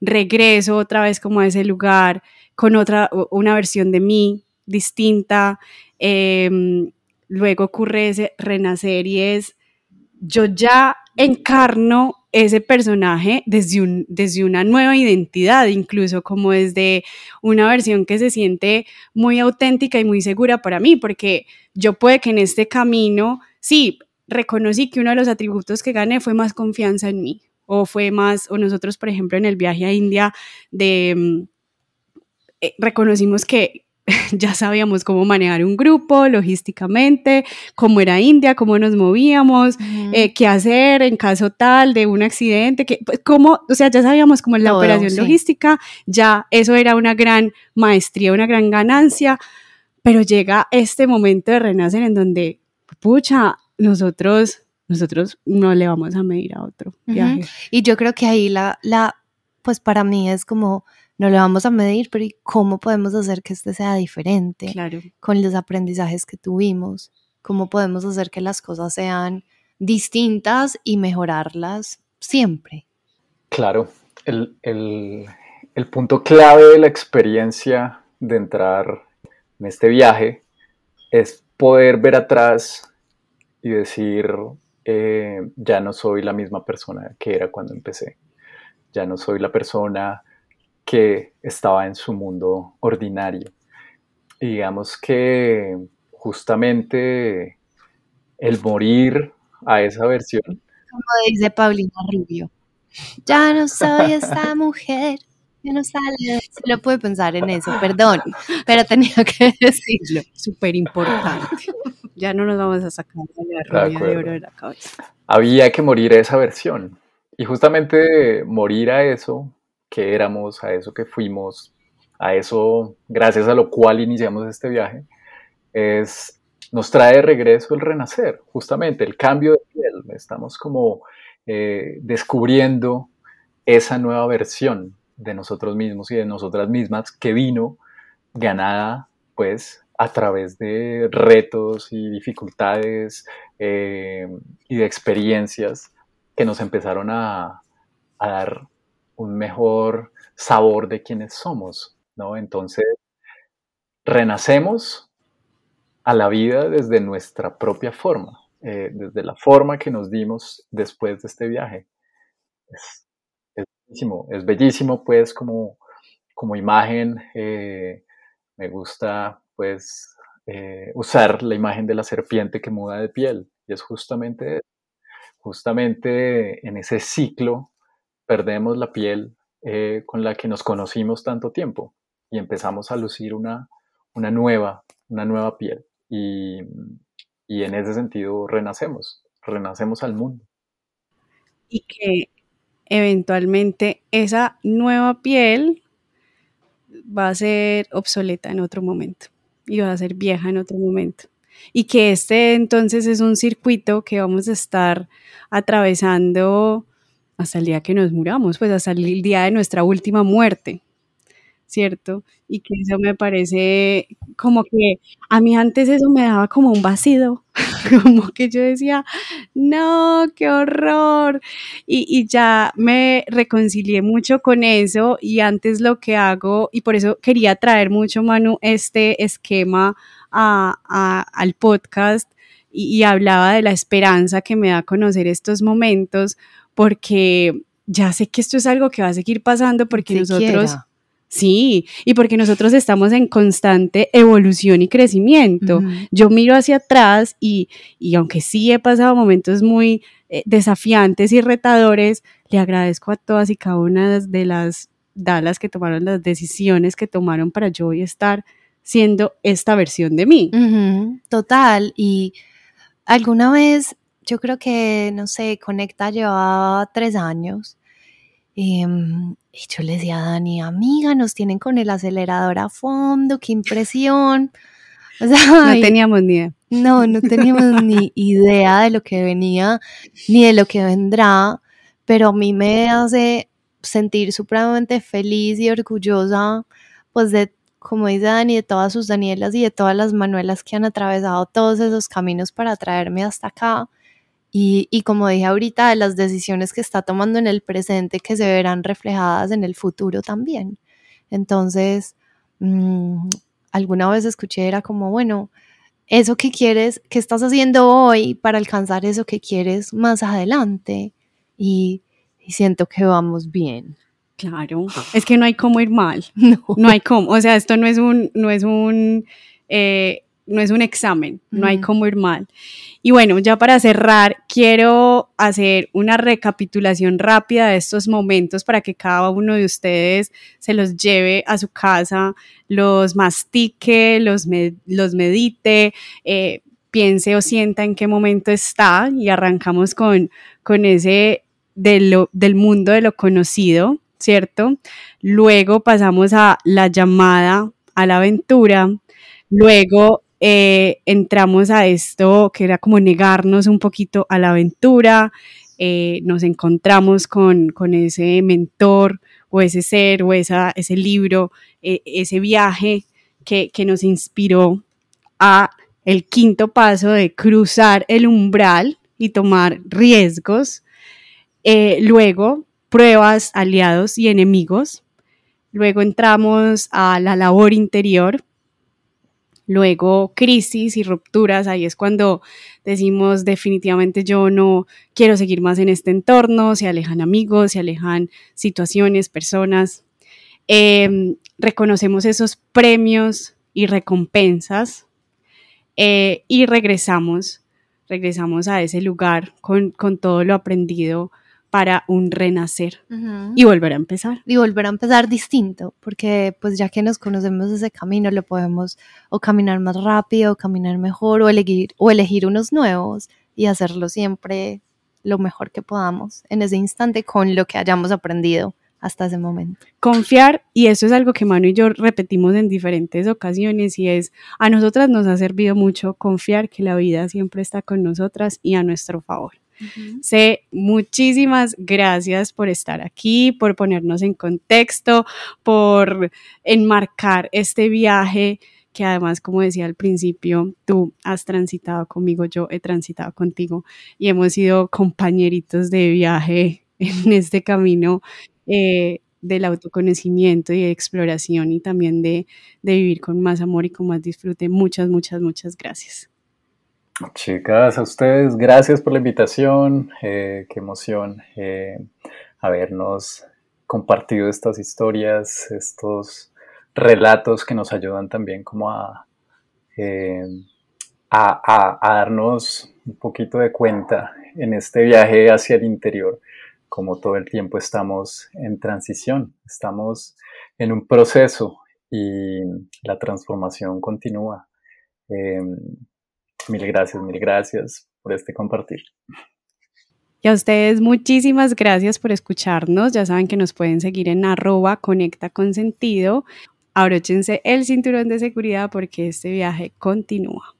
regreso otra vez como a ese lugar con otra, una versión de mí distinta. Em, luego ocurre ese renacer y es, yo ya encarno ese personaje desde, un, desde una nueva identidad, incluso como desde una versión que se siente muy auténtica y muy segura para mí, porque yo puede que en este camino, sí, reconocí que uno de los atributos que gané fue más confianza en mí, o fue más, o nosotros, por ejemplo, en el viaje a India, de, mm, eh, reconocimos que [laughs] ya sabíamos cómo manejar un grupo logísticamente, cómo era India, cómo nos movíamos, eh, qué hacer en caso tal de un accidente, que, pues, cómo, o sea, ya sabíamos cómo la operación logística, ya eso era una gran maestría, una gran ganancia, pero llega este momento de renacer en donde, pucha, nosotros, nosotros no le vamos a medir a otro viaje. Y yo creo que ahí la, la, pues para mí es como, no le vamos a medir, pero ¿y cómo podemos hacer que este sea diferente? Claro. Con los aprendizajes que tuvimos, ¿cómo podemos hacer que las cosas sean distintas y mejorarlas siempre? Claro, el, el, el punto clave de la experiencia de entrar en este viaje es poder ver atrás y decir, eh, ya no soy la misma persona que era cuando empecé, ya no soy la persona que estaba en su mundo ordinario. Y digamos que justamente el morir a esa versión. Como dice Paulina Rubio, ya no soy esa [laughs] mujer que no sale. lo puede pensar en eso, perdón, pero tenía que decirlo. Súper importante. Ya no nos vamos a sacar la rubia de, oro de la cabeza. Había que morir a esa versión. Y justamente morir a eso que éramos, a eso que fuimos, a eso gracias a lo cual iniciamos este viaje, es, nos trae de regreso el renacer, justamente el cambio de piel. Estamos como eh, descubriendo esa nueva versión de nosotros mismos y de nosotras mismas que vino ganada pues a través de retos y dificultades eh, y de experiencias que nos empezaron a, a dar un mejor sabor de quienes somos, ¿no? Entonces, renacemos a la vida desde nuestra propia forma, eh, desde la forma que nos dimos después de este viaje. Es, bellísimo, es bellísimo, pues, como, como imagen. Eh, me gusta, pues, eh, usar la imagen de la serpiente que muda de piel. Y es justamente, justamente en ese ciclo perdemos la piel eh, con la que nos conocimos tanto tiempo y empezamos a lucir una, una nueva, una nueva piel. Y, y en ese sentido renacemos, renacemos al mundo. Y que eventualmente esa nueva piel va a ser obsoleta en otro momento y va a ser vieja en otro momento. Y que este entonces es un circuito que vamos a estar atravesando hasta el día que nos muramos, pues hasta el día de nuestra última muerte, ¿cierto? Y que eso me parece como que a mí antes eso me daba como un vacío, [laughs] como que yo decía, no, qué horror. Y, y, ya me reconcilié mucho con eso y antes lo que hago, y por eso quería traer mucho, Manu, este esquema a, al podcast y hablaba de la esperanza que me da conocer estos momentos porque ya sé que esto es algo que va a seguir pasando porque nosotros... Sí, y porque nosotros estamos en constante evolución y crecimiento. Yo miro hacia atrás y, y, aunque sí he pasado momentos muy eh, desafiantes y retadores, le agradezco a todas y cada una de las dalas que tomaron las decisiones que tomaron para yo hoy estar siendo esta versión de mí. Total, y alguna vez yo creo que, no sé, Conecta llevaba tres años. Em, y yo le decía a Dani, amiga, nos tienen con el acelerador a fondo, qué impresión. [laughs] no teníamos ni idea. No, no teníamos [laughs] ni idea de lo que venía, ni de lo que vendrá, pero a mí me hace sentir supremamente feliz y orgullosa, pues de, como dice Dani, de todas sus Danielas y de todas las Manuelas que han atravesado todos esos caminos para traerme hasta acá. Y, como dije ahorita, de las decisiones que está tomando en el presente que se verán reflejadas en el futuro también. Entonces, mm, alguna vez escuché, era como, bueno, eso que quieres, que estás haciendo hoy para alcanzar eso que quieres más adelante. Y, siento que vamos bien. Claro, es que no hay cómo ir mal. [laughs] No, no hay cómo. O sea, esto no es un, no es un, eh, no es un examen, no hay cómo ir mal. Y bueno, ya para cerrar, quiero hacer una recapitulación rápida de estos momentos para que cada uno de ustedes se los lleve a su casa, los mastique, los, los medite, eh, piense o sienta en qué momento está y arrancamos con, con ese del mundo de lo conocido, ¿cierto? Luego pasamos a la llamada a la aventura, Luego eh, entramos a esto que era como negarnos un poquito a la aventura, eh, nos encontramos con, ese mentor o ese ser o esa, ese libro, eh, ese viaje que, que nos inspiró a el quinto paso de cruzar el umbral y tomar riesgos. luego, pruebas, aliados y enemigos. Luego entramos a la labor interior, Luego, crisis y rupturas, ahí es cuando decimos definitivamente yo no quiero seguir más en este entorno, se alejan amigos, se alejan situaciones, personas. Em, reconocemos esos premios y recompensas eh, y regresamos, regresamos a ese lugar con, con todo lo aprendido para un renacer y volver a empezar. Y volver a empezar distinto, porque pues ya que nos conocemos ese camino, lo podemos o caminar más rápido, o caminar mejor, o elegir, o elegir unos nuevos y hacerlo siempre lo mejor que podamos en ese instante con lo que hayamos aprendido hasta ese momento. Confiar, y eso es algo que Manu y yo repetimos en diferentes ocasiones, y es, a nosotras nos ha servido mucho confiar que la vida siempre está con nosotras y a nuestro favor. Sé, muchísimas gracias por estar aquí, por ponernos en contexto, por enmarcar este viaje que además, como decía al principio, tú has transitado conmigo, yo he transitado contigo y hemos sido compañeritos de viaje [laughs] en este camino eh, del autoconocimiento y de exploración y también de, de vivir con más amor y con más disfrute. Muchas, muchas, muchas gracias. Chicas, a ustedes, gracias por la invitación. Eh, qué emoción eh, habernos compartido estas historias, estos relatos que nos ayudan también como eh, a, darnos un poquito de cuenta en este viaje hacia el interior, como todo el tiempo estamos en transición, estamos en un proceso y la transformación continúa. [laughs] Mil gracias, mil gracias por este compartir. Y a ustedes muchísimas gracias por escucharnos. Ya saben que nos pueden seguir en arroba conecta con sentido. Abróchense el cinturón de seguridad porque este viaje continúa.